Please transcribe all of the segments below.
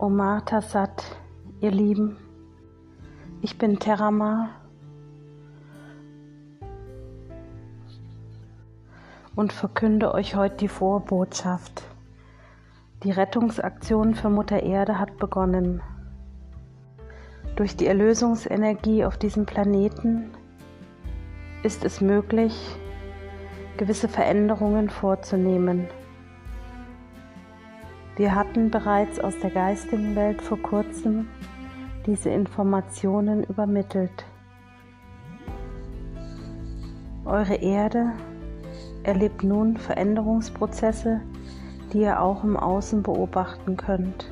Omar Sat, ihr Lieben. Ich bin Terramar und verkünde euch heute die Vorbotschaft. Die Rettungsaktion für Mutter Erde hat begonnen. Durch die Erlösungsenergie auf diesem Planeten ist es möglich, gewisse Veränderungen vorzunehmen. Wir hatten bereits aus der geistigen Welt vor kurzem diese Informationen übermittelt. Eure Erde erlebt nun Veränderungsprozesse, die ihr auch im Außen beobachten könnt.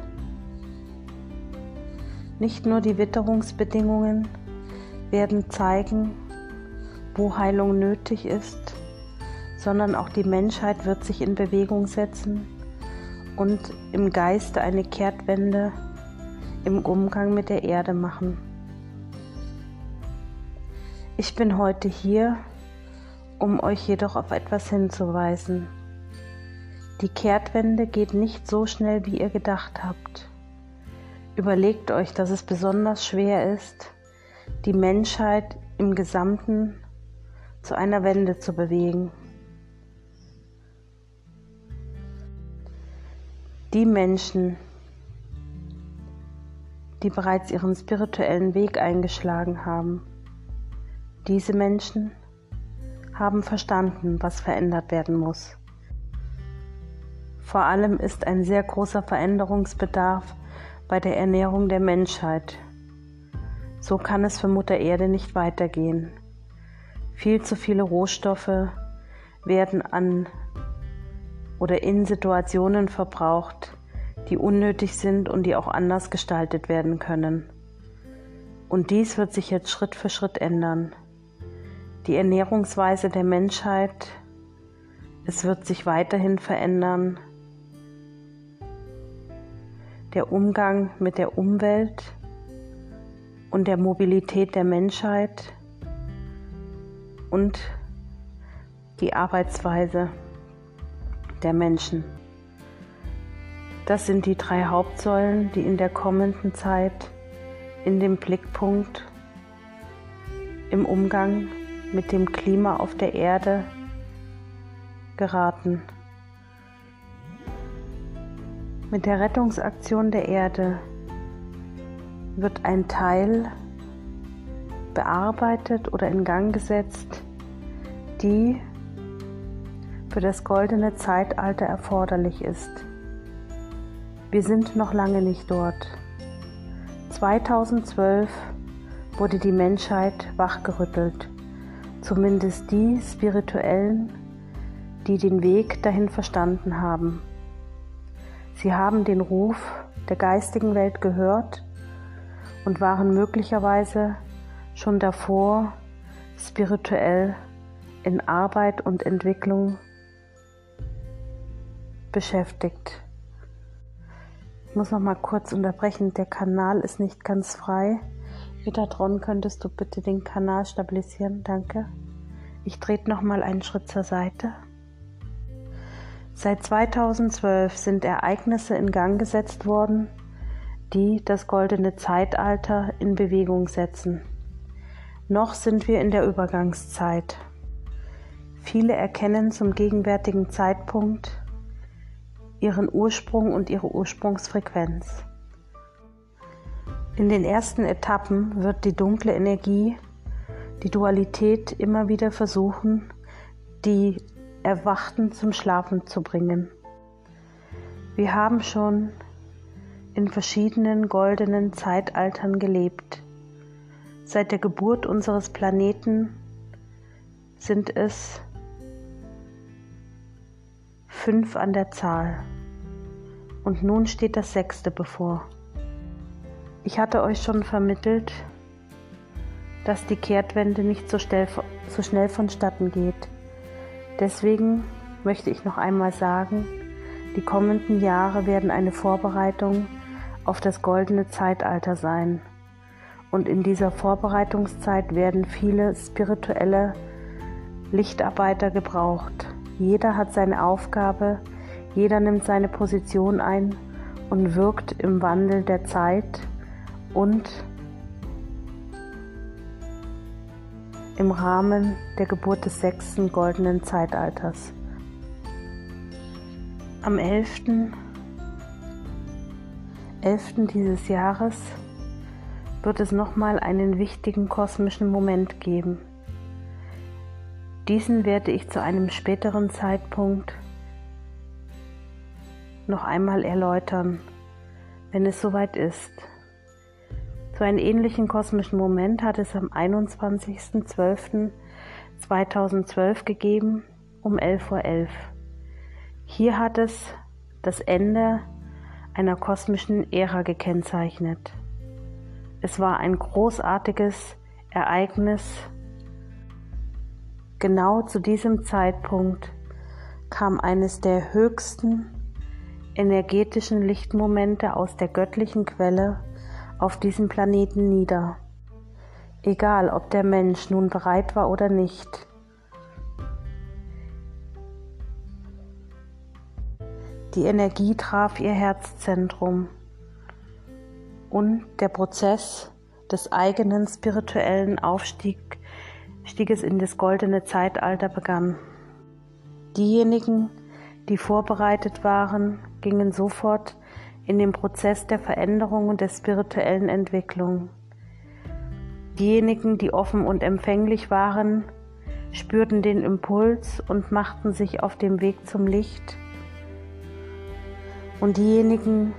Nicht nur die Witterungsbedingungen werden zeigen, wo Heilung nötig ist, sondern auch die Menschheit wird sich in Bewegung setzen und im Geiste eine Kehrtwende im Umgang mit der Erde machen. Ich bin heute hier, um euch jedoch auf etwas hinzuweisen. Die Kehrtwende geht nicht so schnell, wie ihr gedacht habt. Überlegt euch, dass es besonders schwer ist, die Menschheit im Gesamten zu einer Wende zu bewegen. Die Menschen, die bereits ihren spirituellen Weg eingeschlagen haben, diese Menschen haben verstanden, was verändert werden muss. Vor allem ist ein sehr großer Veränderungsbedarf bei der Ernährung der Menschheit. So kann es für Mutter Erde nicht weitergehen. Viel zu viele Rohstoffe werden an oder in Situationen verbraucht, die unnötig sind und die auch anders gestaltet werden können. Und dies wird sich jetzt Schritt für Schritt ändern. Die Ernährungsweise der Menschheit, es wird sich weiterhin verändern. Der Umgang mit der Umwelt und der Mobilität der Menschheit und die Arbeitsweise der Menschen. Das sind die drei Hauptsäulen, die in der kommenden Zeit in den Blickpunkt im Umgang mit dem Klima auf der Erde geraten. Mit der Rettungsaktion der Erde wird ein Teil bearbeitet oder in Gang gesetzt, die für das goldene Zeitalter erforderlich ist. Wir sind noch lange nicht dort. 2012 wurde die Menschheit wachgerüttelt, zumindest die Spirituellen, die den Weg dahin verstanden haben. Sie haben den Ruf der geistigen Welt gehört und waren möglicherweise schon davor spirituell in Arbeit und Entwicklung beschäftigt. Ich muss noch mal kurz unterbrechen, der Kanal ist nicht ganz frei. Metatron, könntest du bitte den Kanal stabilisieren? Danke. Ich trete noch mal einen Schritt zur Seite. Seit 2012 sind Ereignisse in Gang gesetzt worden, die das goldene Zeitalter in Bewegung setzen. Noch sind wir in der Übergangszeit. Viele erkennen zum gegenwärtigen Zeitpunkt ihren Ursprung und ihre Ursprungsfrequenz. In den ersten Etappen wird die dunkle Energie, die Dualität immer wieder versuchen, die Erwachten zum Schlafen zu bringen. Wir haben schon in verschiedenen goldenen Zeitaltern gelebt. Seit der Geburt unseres Planeten sind es fünf an der Zahl. Und nun steht das sechste bevor. Ich hatte euch schon vermittelt, dass die Kehrtwende nicht so, so schnell vonstatten geht. Deswegen möchte ich noch einmal sagen, die kommenden Jahre werden eine Vorbereitung auf das goldene Zeitalter sein. Und in dieser Vorbereitungszeit werden viele spirituelle Lichtarbeiter gebraucht. Jeder hat seine Aufgabe, jeder nimmt seine Position ein und wirkt im Wandel der Zeit und im Rahmen der Geburt des sechsten goldenen Zeitalters. Am 11. 11. dieses Jahres wird es nochmal einen wichtigen kosmischen Moment geben. Diesen werde ich zu einem späteren Zeitpunkt noch einmal erläutern, wenn es soweit ist. So einen ähnlichen kosmischen Moment hat es am 21.12.2012 gegeben um 11.11 Uhr. .11. Hier hat es das Ende einer kosmischen Ära gekennzeichnet. Es war ein großartiges Ereignis. Genau zu diesem Zeitpunkt kam eines der höchsten energetischen Lichtmomente aus der göttlichen Quelle auf diesem Planeten nieder. Egal, ob der Mensch nun bereit war oder nicht. Die Energie traf ihr Herzzentrum und der Prozess des eigenen spirituellen Aufstieges in das goldene Zeitalter begann. Diejenigen, die vorbereitet waren, gingen sofort in den Prozess der Veränderung und der spirituellen Entwicklung. Diejenigen, die offen und empfänglich waren, spürten den Impuls und machten sich auf den Weg zum Licht. Und diejenigen,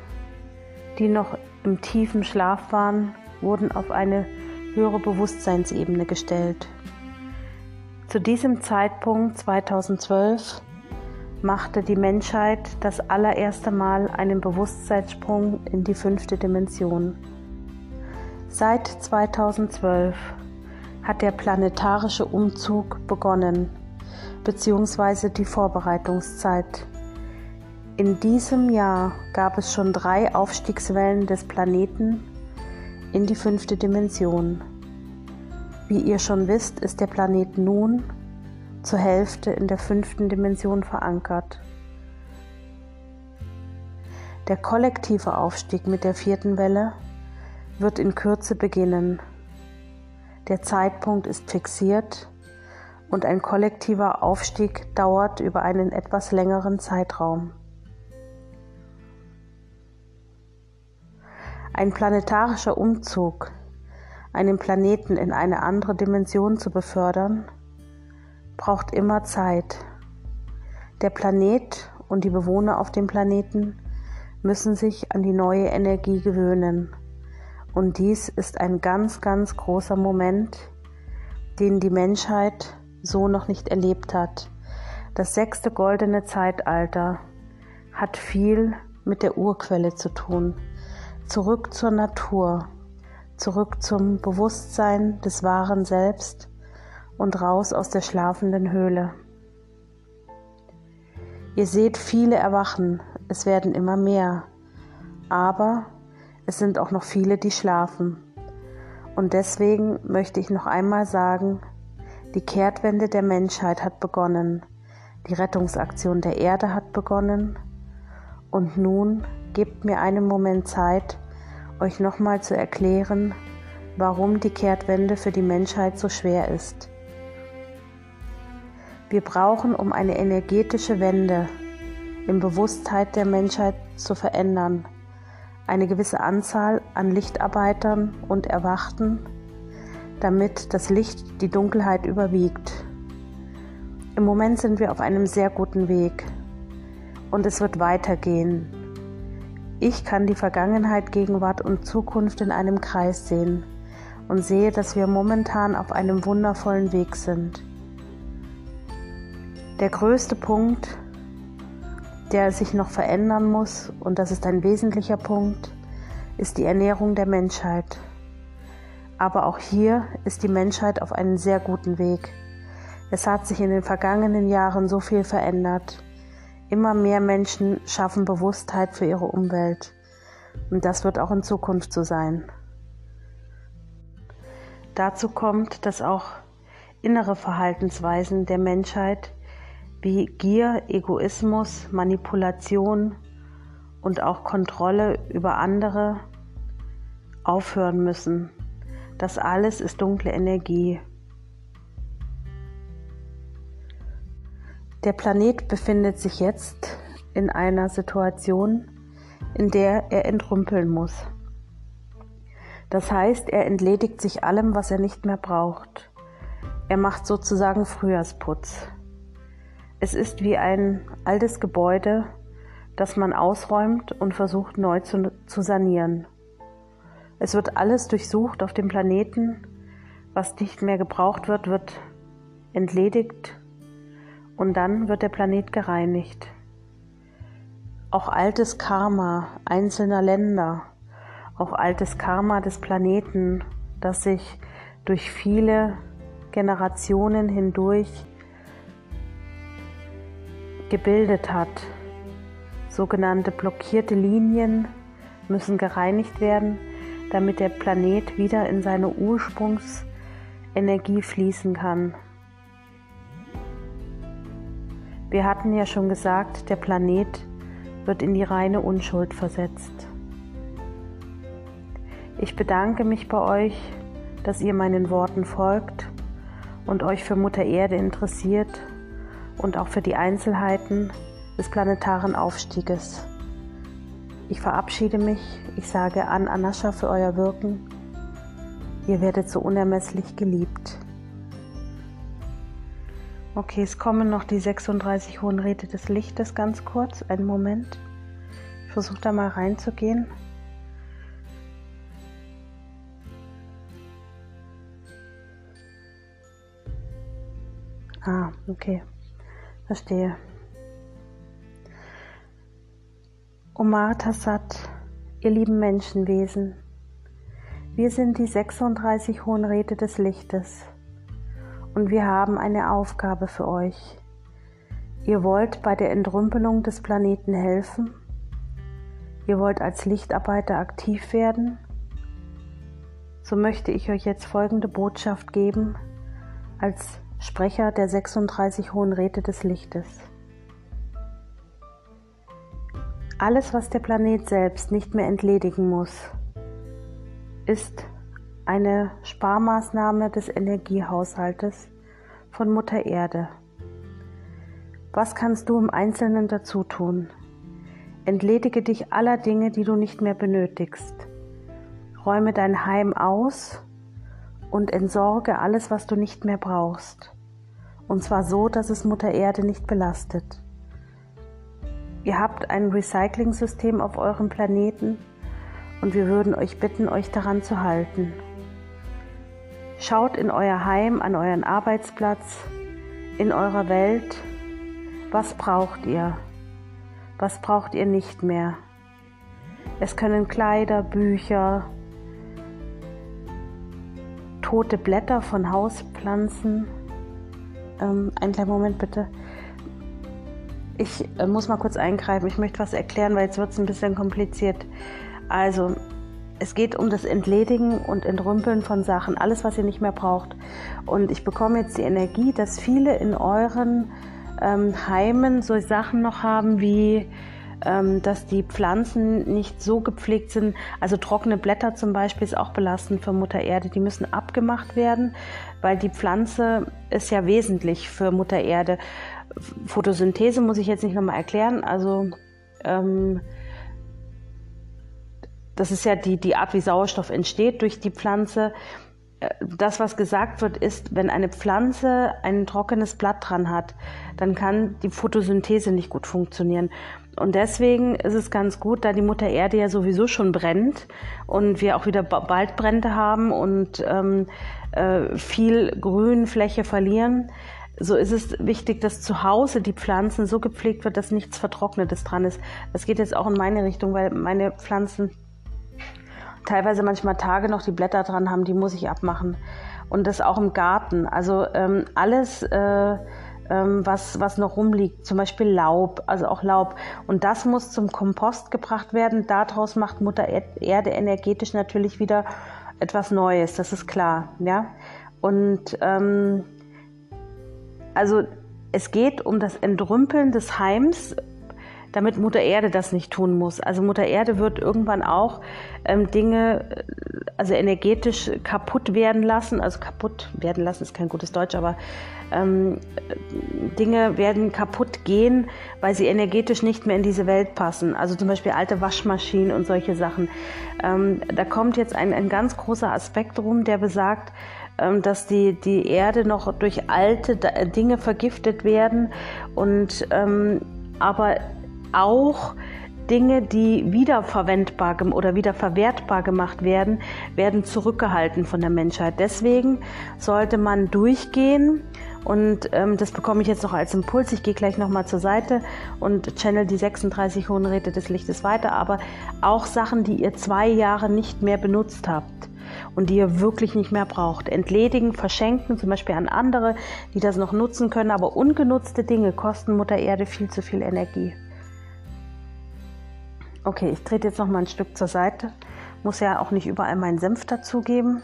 die noch im tiefen Schlaf waren, wurden auf eine höhere Bewusstseinsebene gestellt. Zu diesem Zeitpunkt 2012 machte die Menschheit das allererste Mal einen Bewusstseinssprung in die fünfte Dimension. Seit 2012 hat der planetarische Umzug begonnen, beziehungsweise die Vorbereitungszeit. In diesem Jahr gab es schon drei Aufstiegswellen des Planeten in die fünfte Dimension. Wie ihr schon wisst, ist der Planet nun zur Hälfte in der fünften Dimension verankert. Der kollektive Aufstieg mit der vierten Welle wird in Kürze beginnen. Der Zeitpunkt ist fixiert und ein kollektiver Aufstieg dauert über einen etwas längeren Zeitraum. Ein planetarischer Umzug, einen Planeten in eine andere Dimension zu befördern, braucht immer Zeit. Der Planet und die Bewohner auf dem Planeten müssen sich an die neue Energie gewöhnen. Und dies ist ein ganz, ganz großer Moment, den die Menschheit so noch nicht erlebt hat. Das sechste goldene Zeitalter hat viel mit der Urquelle zu tun. Zurück zur Natur, zurück zum Bewusstsein des wahren Selbst und raus aus der schlafenden Höhle. Ihr seht viele erwachen, es werden immer mehr, aber es sind auch noch viele, die schlafen. Und deswegen möchte ich noch einmal sagen, die Kehrtwende der Menschheit hat begonnen, die Rettungsaktion der Erde hat begonnen und nun gebt mir einen Moment Zeit, euch nochmal zu erklären, warum die Kehrtwende für die Menschheit so schwer ist. Wir brauchen, um eine energetische Wende im Bewusstheit der Menschheit zu verändern, eine gewisse Anzahl an Lichtarbeitern und Erwachten, damit das Licht die Dunkelheit überwiegt. Im Moment sind wir auf einem sehr guten Weg und es wird weitergehen. Ich kann die Vergangenheit, Gegenwart und Zukunft in einem Kreis sehen und sehe, dass wir momentan auf einem wundervollen Weg sind. Der größte Punkt, der sich noch verändern muss, und das ist ein wesentlicher Punkt, ist die Ernährung der Menschheit. Aber auch hier ist die Menschheit auf einem sehr guten Weg. Es hat sich in den vergangenen Jahren so viel verändert. Immer mehr Menschen schaffen Bewusstheit für ihre Umwelt. Und das wird auch in Zukunft so sein. Dazu kommt, dass auch innere Verhaltensweisen der Menschheit wie Gier, Egoismus, Manipulation und auch Kontrolle über andere aufhören müssen. Das alles ist dunkle Energie. Der Planet befindet sich jetzt in einer Situation, in der er entrümpeln muss. Das heißt, er entledigt sich allem, was er nicht mehr braucht. Er macht sozusagen Frühjahrsputz. Es ist wie ein altes Gebäude, das man ausräumt und versucht neu zu, zu sanieren. Es wird alles durchsucht auf dem Planeten. Was nicht mehr gebraucht wird, wird entledigt und dann wird der Planet gereinigt. Auch altes Karma einzelner Länder, auch altes Karma des Planeten, das sich durch viele Generationen hindurch gebildet hat. Sogenannte blockierte Linien müssen gereinigt werden, damit der Planet wieder in seine Ursprungsenergie fließen kann. Wir hatten ja schon gesagt, der Planet wird in die reine Unschuld versetzt. Ich bedanke mich bei euch, dass ihr meinen Worten folgt und euch für Mutter Erde interessiert und auch für die Einzelheiten des planetaren Aufstieges. Ich verabschiede mich, ich sage an Anascha für euer Wirken. Ihr werdet so unermesslich geliebt. Okay, es kommen noch die 36 hohen Räte des Lichtes ganz kurz. Einen Moment. Ich versuche da mal reinzugehen. Ah, okay. Verstehe. Omar Tassat, ihr lieben Menschenwesen, wir sind die 36 Hohen Räte des Lichtes und wir haben eine Aufgabe für euch. Ihr wollt bei der Entrümpelung des Planeten helfen? Ihr wollt als Lichtarbeiter aktiv werden? So möchte ich euch jetzt folgende Botschaft geben als Sprecher der 36 Hohen Räte des Lichtes. Alles, was der Planet selbst nicht mehr entledigen muss, ist eine Sparmaßnahme des Energiehaushaltes von Mutter Erde. Was kannst du im Einzelnen dazu tun? Entledige dich aller Dinge, die du nicht mehr benötigst. Räume dein Heim aus und entsorge alles, was du nicht mehr brauchst. Und zwar so, dass es Mutter Erde nicht belastet. Ihr habt ein Recycling-System auf eurem Planeten und wir würden euch bitten, euch daran zu halten. Schaut in euer Heim, an euren Arbeitsplatz, in eurer Welt. Was braucht ihr? Was braucht ihr nicht mehr? Es können Kleider, Bücher, tote Blätter von Hauspflanzen. Ähm, einen kleinen Moment bitte. Ich äh, muss mal kurz eingreifen. Ich möchte was erklären, weil jetzt wird es ein bisschen kompliziert. Also, es geht um das Entledigen und Entrümpeln von Sachen, alles, was ihr nicht mehr braucht. Und ich bekomme jetzt die Energie, dass viele in euren ähm, Heimen so Sachen noch haben wie ähm, dass die Pflanzen nicht so gepflegt sind. Also trockene Blätter zum Beispiel ist auch belastend für Mutter Erde. Die müssen abgemacht werden, weil die Pflanze ist ja wesentlich für Mutter Erde. Photosynthese muss ich jetzt nicht nochmal erklären. Also ähm, das ist ja die, die Art, wie Sauerstoff entsteht durch die Pflanze. Äh, das, was gesagt wird, ist, wenn eine Pflanze ein trockenes Blatt dran hat, dann kann die Photosynthese nicht gut funktionieren. Und deswegen ist es ganz gut, da die Mutter Erde ja sowieso schon brennt und wir auch wieder bald Brände haben und ähm, äh, viel Grünfläche verlieren, so ist es wichtig, dass zu Hause die Pflanzen so gepflegt wird, dass nichts Vertrocknetes dran ist. Das geht jetzt auch in meine Richtung, weil meine Pflanzen teilweise manchmal Tage noch die Blätter dran haben, die muss ich abmachen. Und das auch im Garten. Also ähm, alles, äh, ähm, was, was noch rumliegt, zum Beispiel Laub, also auch Laub. Und das muss zum Kompost gebracht werden. Daraus macht Mutter Erde energetisch natürlich wieder etwas Neues, das ist klar. Ja? Und ähm, also es geht um das Entrümpeln des Heims damit Mutter Erde das nicht tun muss. Also Mutter Erde wird irgendwann auch ähm, Dinge, äh, also energetisch kaputt werden lassen. Also kaputt werden lassen ist kein gutes Deutsch, aber ähm, Dinge werden kaputt gehen, weil sie energetisch nicht mehr in diese Welt passen. Also zum Beispiel alte Waschmaschinen und solche Sachen. Ähm, da kommt jetzt ein, ein ganz großer Aspekt rum, der besagt, ähm, dass die, die Erde noch durch alte Dinge vergiftet werden und ähm, aber auch Dinge, die wiederverwendbar oder wiederverwertbar gemacht werden, werden zurückgehalten von der Menschheit. Deswegen sollte man durchgehen und ähm, das bekomme ich jetzt noch als Impuls. Ich gehe gleich nochmal zur Seite und channel die 36 Hohen Räte des Lichtes weiter. Aber auch Sachen, die ihr zwei Jahre nicht mehr benutzt habt und die ihr wirklich nicht mehr braucht. Entledigen, verschenken, zum Beispiel an andere, die das noch nutzen können. Aber ungenutzte Dinge kosten Mutter Erde viel zu viel Energie. Okay, ich trete jetzt noch mal ein Stück zur Seite. Muss ja auch nicht überall meinen Senf dazugeben.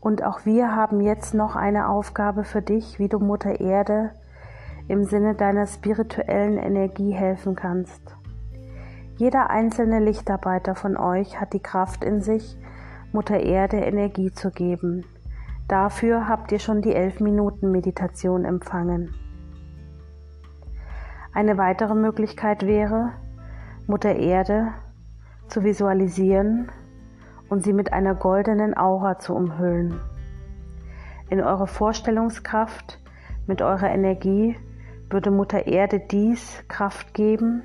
Und auch wir haben jetzt noch eine Aufgabe für dich, wie du Mutter Erde im Sinne deiner spirituellen Energie helfen kannst. Jeder einzelne Lichtarbeiter von euch hat die Kraft in sich, Mutter Erde Energie zu geben. Dafür habt ihr schon die elf Minuten Meditation empfangen. Eine weitere Möglichkeit wäre, Mutter Erde zu visualisieren und sie mit einer goldenen Aura zu umhüllen. In eurer Vorstellungskraft, mit eurer Energie würde Mutter Erde dies Kraft geben,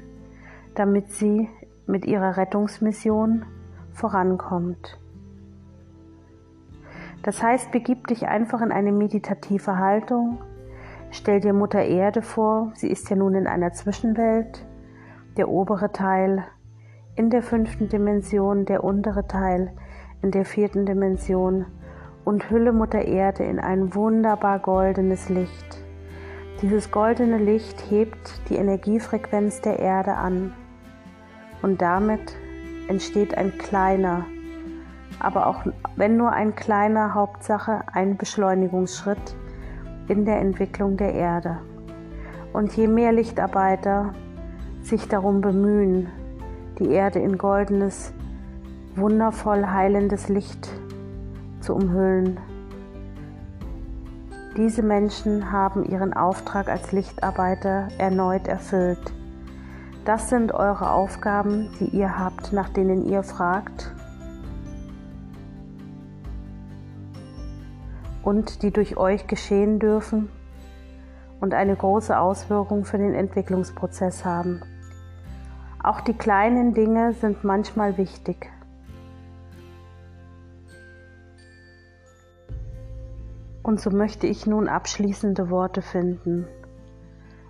damit sie mit ihrer Rettungsmission vorankommt. Das heißt, begib dich einfach in eine meditative Haltung, stell dir Mutter Erde vor, sie ist ja nun in einer Zwischenwelt, der obere Teil in der fünften Dimension, der untere Teil in der vierten Dimension. Und hülle Mutter Erde in ein wunderbar goldenes Licht. Dieses goldene Licht hebt die Energiefrequenz der Erde an. Und damit entsteht ein kleiner, aber auch wenn nur ein kleiner Hauptsache ein Beschleunigungsschritt in der Entwicklung der Erde. Und je mehr Lichtarbeiter sich darum bemühen, die Erde in goldenes, wundervoll heilendes Licht zu umhüllen. Diese Menschen haben ihren Auftrag als Lichtarbeiter erneut erfüllt. Das sind eure Aufgaben, die ihr habt, nach denen ihr fragt und die durch euch geschehen dürfen und eine große Auswirkung für den Entwicklungsprozess haben. Auch die kleinen Dinge sind manchmal wichtig. Und so möchte ich nun abschließende Worte finden.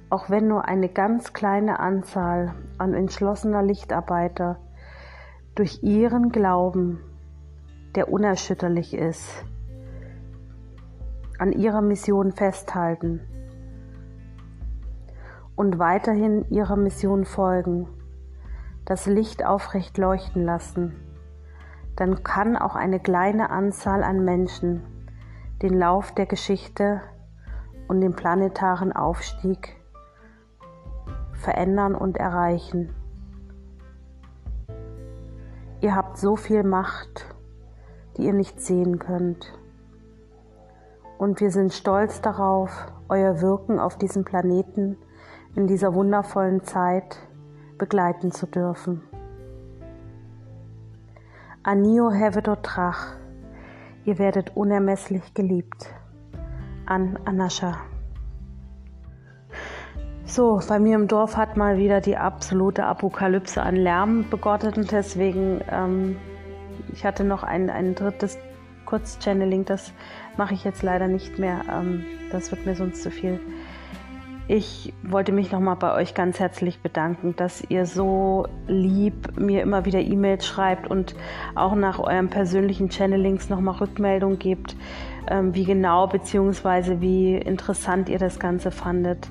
Auch wenn nur eine ganz kleine Anzahl an entschlossener Lichtarbeiter durch ihren Glauben, der unerschütterlich ist, an ihrer Mission festhalten und weiterhin ihrer Mission folgen, das Licht aufrecht leuchten lassen, dann kann auch eine kleine Anzahl an Menschen den Lauf der Geschichte und den planetaren Aufstieg verändern und erreichen. Ihr habt so viel Macht, die ihr nicht sehen könnt. Und wir sind stolz darauf, euer Wirken auf diesem Planeten in dieser wundervollen Zeit begleiten zu dürfen. Anio hevedo trach, ihr werdet unermesslich geliebt. An Anascha. So, bei mir im Dorf hat mal wieder die absolute Apokalypse an Lärm begonnen und deswegen, ähm, ich hatte noch ein, ein drittes Kurz-Channeling, das mache ich jetzt leider nicht mehr. Ähm, das wird mir sonst zu viel. Ich wollte mich nochmal bei euch ganz herzlich bedanken, dass ihr so lieb mir immer wieder E-Mails schreibt und auch nach euren persönlichen Channelings nochmal Rückmeldung gebt, ähm, wie genau bzw. wie interessant ihr das Ganze fandet.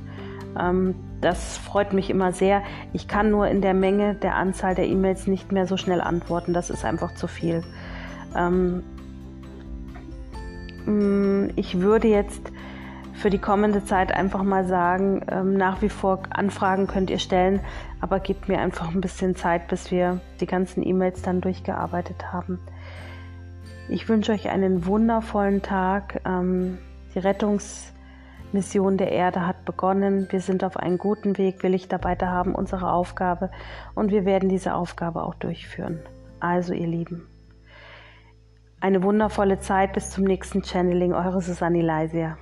Ähm, das freut mich immer sehr. Ich kann nur in der Menge der Anzahl der E-Mails nicht mehr so schnell antworten. Das ist einfach zu viel. Mm, ich würde jetzt für die kommende Zeit einfach mal sagen, ähm, nach wie vor Anfragen könnt ihr stellen, aber gebt mir einfach ein bisschen Zeit, bis wir die ganzen E-Mails dann durchgearbeitet haben. Ich wünsche euch einen wundervollen Tag. Ähm, die Rettungsmission der Erde hat begonnen. Wir sind auf einem guten Weg. Wir Lichtarbeiter haben unsere Aufgabe und wir werden diese Aufgabe auch durchführen. Also ihr Lieben, eine wundervolle Zeit bis zum nächsten Channeling. Eure Susanne Leisia.